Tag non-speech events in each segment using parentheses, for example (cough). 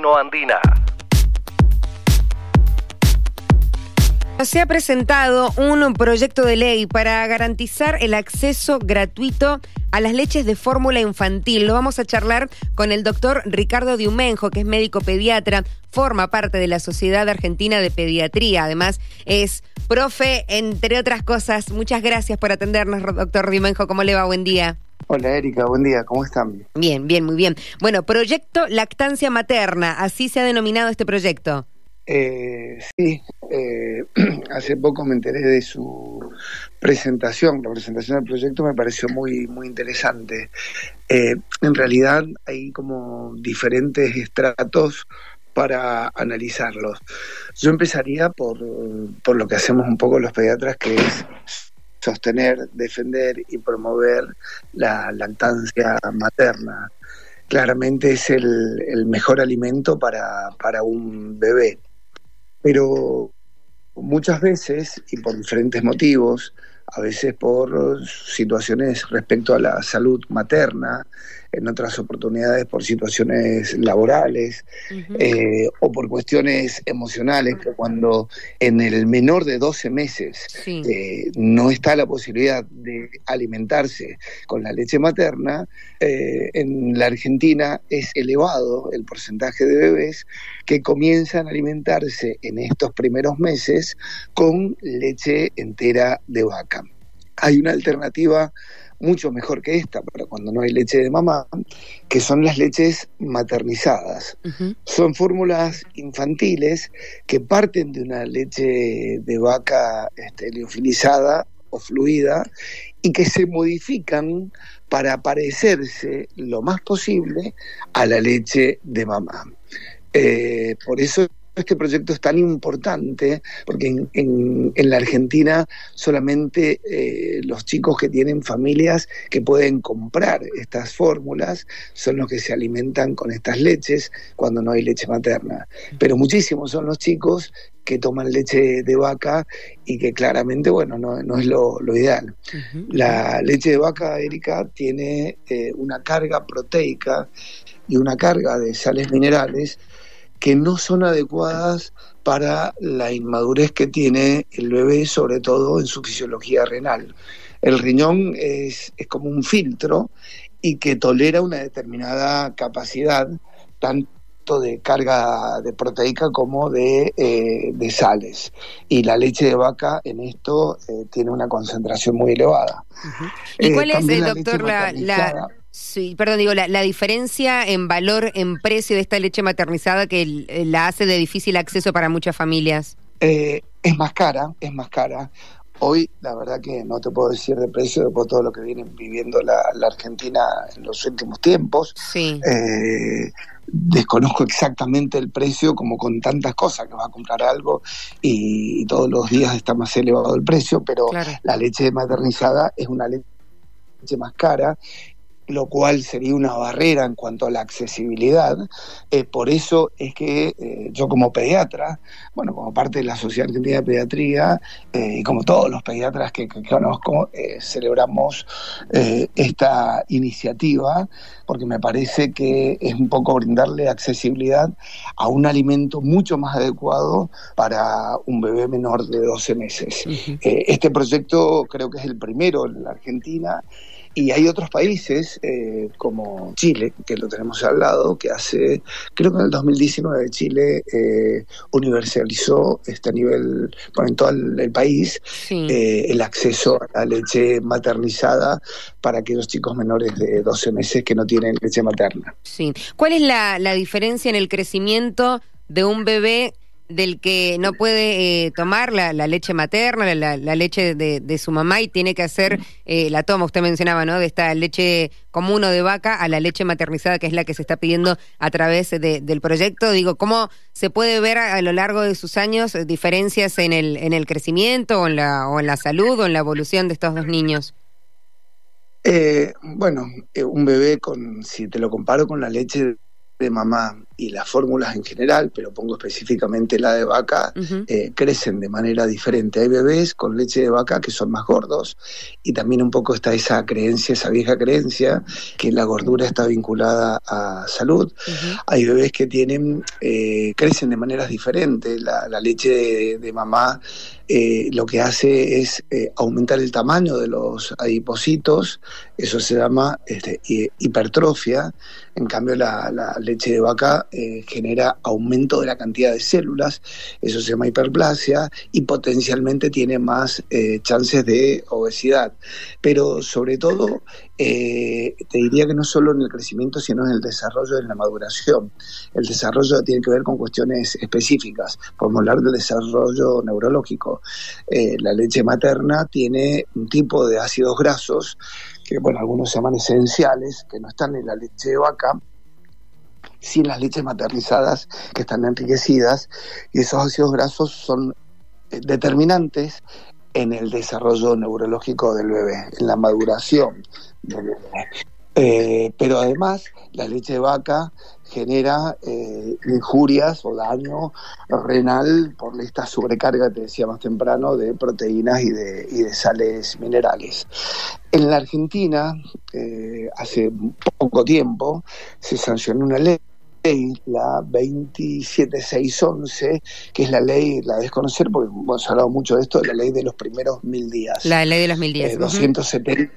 Andina. Se ha presentado un proyecto de ley para garantizar el acceso gratuito a las leches de fórmula infantil. Lo vamos a charlar con el doctor Ricardo Diumenjo, que es médico pediatra, forma parte de la Sociedad Argentina de Pediatría. Además, es profe, entre otras cosas. Muchas gracias por atendernos, doctor Diumenjo. ¿Cómo le va? Buen día. Hola Erika, buen día, ¿cómo están? Bien, bien, muy bien. Bueno, proyecto lactancia materna, así se ha denominado este proyecto. Eh, sí, eh, (clears throat) hace poco me enteré de su presentación. La presentación del proyecto me pareció muy, muy interesante. Eh, en realidad hay como diferentes estratos para analizarlos. Yo empezaría por, por lo que hacemos un poco los pediatras, que es sostener, defender y promover la lactancia materna. Claramente es el, el mejor alimento para, para un bebé pero muchas veces, y por diferentes motivos, a veces por situaciones respecto a la salud materna, en otras oportunidades por situaciones laborales eh, o por cuestiones emocionales, pero cuando en el menor de 12 meses eh, no está la posibilidad de alimentarse con la leche materna, eh, en la Argentina es elevado el porcentaje de bebés que comienzan a alimentarse en estos primeros meses con leche entera de vaca. Hay una alternativa mucho mejor que esta, pero cuando no hay leche de mamá, que son las leches maternizadas. Son fórmulas infantiles que parten de una leche de vaca este, liofilizada o fluida y que se modifican para parecerse lo más posible a la leche de mamá. Eh, por eso este proyecto es tan importante porque en, la Argentina solamente eh, los chicos que tienen familias que pueden comprar estas fórmulas son los que se alimentan con estas leches cuando no hay leche materna. Pero muchísimos son los chicos que toman leche de vaca y que claramente, bueno, no, es lo, ideal. La leche de vaca, Erika, tiene eh, una carga proteica y una carga de sales minerales que no son adecuadas para la inmadurez que tiene el bebé, sobre todo en su fisiología renal. El riñón es, como un filtro y que tolera una determinada capacidad, tanto de carga de proteica como de, eh, sales. Y la leche de vaca en esto eh, tiene una concentración muy elevada. ¿Y cuál eh, es, doctor, la, Sí, perdón, digo, la, diferencia en valor, en precio de esta leche maternizada que la hace de difícil acceso para muchas familias. Eh, es más cara, es más cara. Hoy, la verdad que no te puedo decir de precio de todo lo que viene viviendo la, Argentina en los últimos tiempos. Sí. Eh, desconozco exactamente el precio, como con tantas cosas, que vas a comprar algo y, todos los días está más elevado el precio, pero la leche maternizada es una leche más cara lo cual sería una barrera en cuanto a la accesibilidad. Eh, por eso es que eh, yo como pediatra, bueno, como parte de la Sociedad Argentina de Pediatría, eh, y como todos los pediatras que, conozco, celebramos esta iniciativa, porque me parece que es un poco brindarle accesibilidad a un alimento mucho más adecuado para un bebé menor de 12 meses. este proyecto creo que es el primero en la Argentina y hay otros países eh, como Chile, que lo tenemos al lado, que hace, creo que en el 2019 Chile eh, universalizó este nivel, bueno, en todo el, país, eh, el acceso a la leche maternizada para aquellos chicos menores de 12 meses que no tienen leche materna. Sí. ¿Cuál es la, la diferencia en el crecimiento de un bebé del que no puede eh, tomar la, leche materna, la, leche de, su mamá y tiene que hacer eh, la toma, usted mencionaba, ¿no? De esta leche común o de vaca a la leche maternizada, que es la que se está pidiendo a través del proyecto. Digo, ¿cómo se puede ver a, lo largo de sus años eh, diferencias en el, en el crecimiento o en, la, o en la salud o en la evolución de estos dos niños? bueno, un bebé con, si te lo comparo con la leche de mamá y las fórmulas en general, pero pongo específicamente la de vaca, eh, crecen de manera diferente. Hay bebés con leche de vaca que son más gordos y también un poco está esa creencia, esa vieja creencia que la gordura está vinculada a salud. Hay bebés que tienen, eh, crecen de maneras diferentes. La, leche de, mamá eh, lo que hace es aumentar el tamaño de los adipocitos, eso se llama este, hipertrofia. En cambio, la leche de vaca eh, genera aumento de la cantidad de células, eso se llama hiperplasia, y potencialmente tiene más eh, chances de obesidad. Pero sobre todo, eh, te diría que no solo en el crecimiento, sino en el desarrollo, en la maduración. El desarrollo tiene que ver con cuestiones específicas. Podemos hablar del desarrollo neurológico. la leche materna tiene un tipo de ácidos grasos que, bueno, algunos se llaman esenciales, que no están en la leche de vaca, sin las leches maternizadas que están enriquecidas y esos ácidos grasos son eh, determinantes en el desarrollo neurológico del bebé, en la maduración del bebé. Eh, pero además la leche de vaca genera eh, injurias o daño renal por esta sobrecarga, te decía más temprano, de proteínas y de, y de sales minerales. En la Argentina, hace poco tiempo, se sancionó una ley la 27611, que es la ley, la desconocer porque hemos hablado mucho de esto, la ley de los primeros mil días. La ley de los mil días. 270, eh,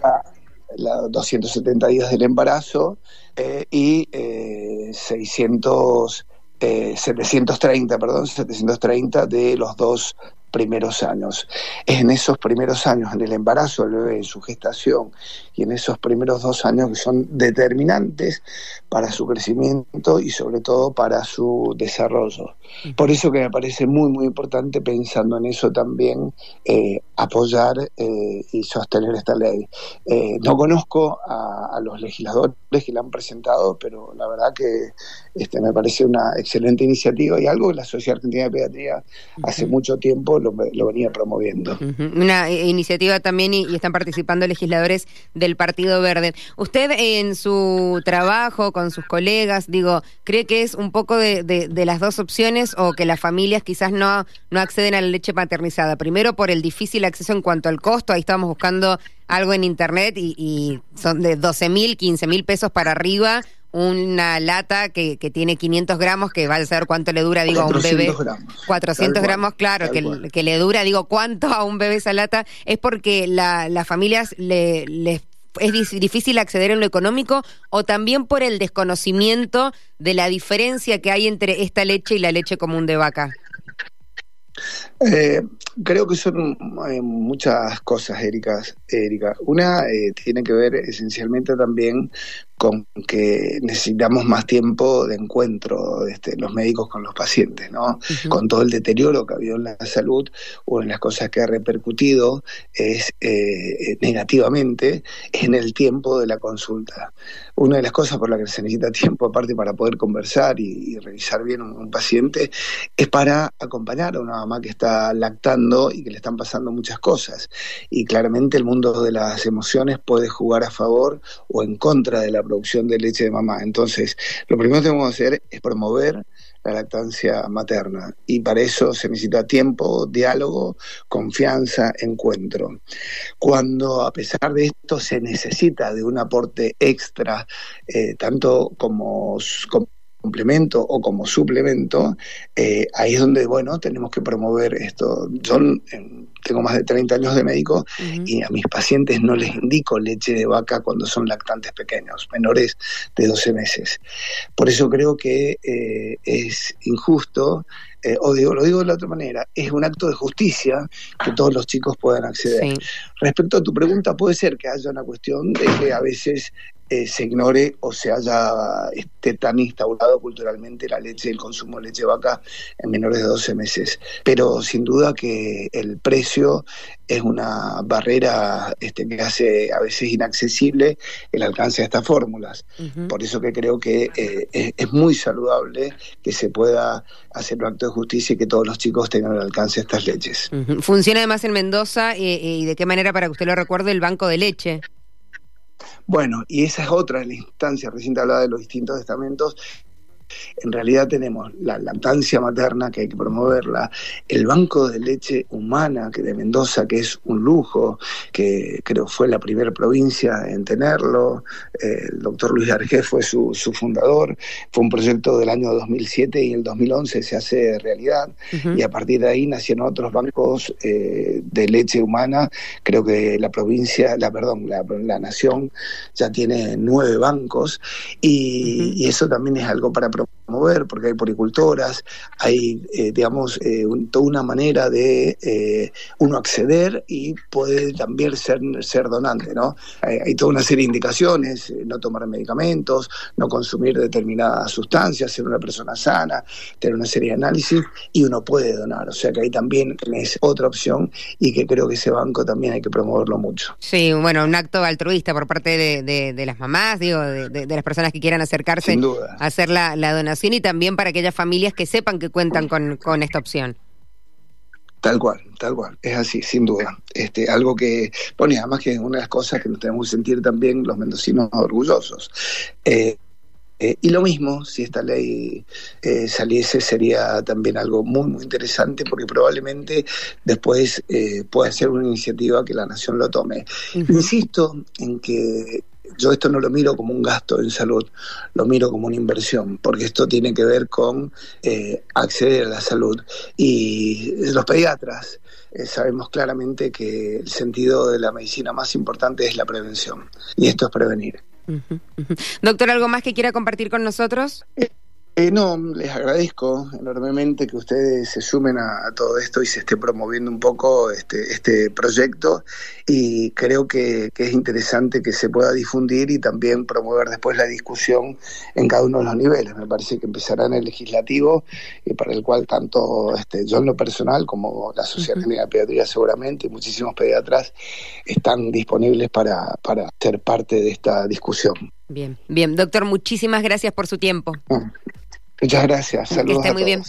la 270 días del embarazo eh, y eh, 600, 730, eh, perdón, 730 de los dos primeros años. Es en esos primeros años, en el embarazo del bebé, en su gestación y en esos primeros dos años que son determinantes para su crecimiento y sobre todo para su desarrollo. Por eso que me parece muy, muy importante pensando en eso también, eh, apoyar eh, y sostener esta ley. Eh, no conozco a, los legisladores que la han presentado, pero la verdad que este, me parece una excelente iniciativa y algo que la Sociedad Argentina de Pediatría hace mucho tiempo lo, venía promoviendo. Una iniciativa también y, están participando legisladores del Partido Verde. Usted en su trabajo con sus colegas, digo, ¿cree que es un poco de, de, las dos opciones o que las familias quizás no, no acceden a la leche maternizada? Primero por el difícil acceso en cuanto al costo, ahí estamos buscando algo en internet y, y son de 12 mil, 15 mil pesos para arriba una lata que, que, tiene 500 gramos, que va a saber cuánto le dura, digo, a un bebé. Gramos, 400 gramos, claro, que, que, le dura, digo, cuánto a un bebé esa lata, es porque la, las familias le, les es difícil acceder en lo económico o también por el desconocimiento de la diferencia que hay entre esta leche y la leche común de vaca? Eh, creo que son eh, muchas cosas, Erika. Erika. Una eh, tiene que ver esencialmente también con que necesitamos más tiempo de encuentro este, los médicos con los pacientes, ¿no? Con todo el deterioro que ha habido en la salud o en las cosas que ha repercutido es eh, negativamente en el tiempo de la consulta. Una de las cosas por las que se necesita tiempo, aparte para poder conversar y, revisar bien un, un, paciente, es para acompañar a una mamá que está lactando y que le están pasando muchas cosas. Y claramente el mundo de las emociones puede jugar a favor o en contra de la producción de leche de mamá. Entonces, lo primero que tenemos que hacer es promover la lactancia materna y para eso se necesita tiempo, diálogo, confianza, encuentro. Cuando a pesar de esto se necesita de un aporte extra, eh, tanto como, complemento o como suplemento, eh, ahí es donde, bueno, tenemos que promover esto. Yo tengo más de 30 años de médico y a mis pacientes no les indico leche de vaca cuando son lactantes pequeños, menores de 12 meses. Por eso creo que eh, es injusto eh, o digo, lo digo de la otra manera, es un acto de justicia que todos los chicos puedan acceder. Respecto a tu pregunta, puede ser que haya una cuestión de que a veces eh, se ignore o se haya esté tan instaurado culturalmente la leche, el consumo de leche de vaca en menores de 12 meses. Pero sin duda que el precio es una barrera este, que hace a veces inaccesible el alcance de estas fórmulas. Por eso que creo que eh, es, muy saludable que se pueda hacer un acto de justicia y que todos los chicos tengan el alcance de estas leches. Funciona además en Mendoza eh, y de qué manera, para que usted lo recuerde, el banco de leche. Bueno, y esa es otra de las instancias, recién te hablaba de los distintos estamentos, en realidad tenemos la lactancia materna que hay que promoverla, el banco de leche humana que de Mendoza que es un lujo, que creo fue la primera provincia en tenerlo, eh, el doctor Luis Argé fue su, su, fundador, fue un proyecto del año 2007 y en el 2011 se hace realidad. Y a partir de ahí nacieron otros bancos eh, de leche humana, creo que la provincia, la perdón, la, la nación ya tiene nueve bancos. Y, y eso también es algo para pero promover, porque hay poricultoras, hay, eh, digamos, eh, un, toda una manera de eh, uno acceder y puede también ser, ser donante, ¿no? Hay, hay toda una serie de indicaciones, eh, no tomar medicamentos, no consumir determinadas sustancias, ser una persona sana, tener una serie de análisis y uno puede donar, o sea que ahí también es otra opción y que creo que ese banco también hay que promoverlo mucho. Sí, bueno, un acto altruista por parte de, de, de las mamás, digo, de, de, las personas que quieran acercarse a hacer la, la donación y también para aquellas familias que sepan que cuentan con, con esta opción. Tal cual, tal cual, es así, sin duda. Este, algo que, bueno, y además que es una de las cosas que nos tenemos que sentir también los mendocinos orgullosos. Eh, eh, y lo mismo, si esta ley eh, saliese, sería también algo muy, muy interesante porque probablemente después eh, pueda ser una iniciativa que la nación lo tome. Uh -huh. Insisto en que yo esto no lo miro como un gasto en salud, lo miro como una inversión, porque esto tiene que ver con eh, acceder a la salud. Y los pediatras eh, sabemos claramente que el sentido de la medicina más importante es la prevención, y esto es prevenir. Uh -huh, uh -huh. Doctor, ¿algo más que quiera compartir con nosotros? Eh, eh, no, les agradezco enormemente que ustedes se sumen a, a, todo esto y se esté promoviendo un poco este, este proyecto y creo que, que, es interesante que se pueda difundir y también promover después la discusión en cada uno de los niveles. Me parece que empezará en el legislativo y para el cual tanto este, yo en lo personal como la Sociedad uh -huh. de Pediatría seguramente y muchísimos pediatras están disponibles para, para ser parte de esta discusión. Bien, bien. Doctor, muchísimas gracias por su tiempo. Muchas gracias. Saludos que esté muy bien.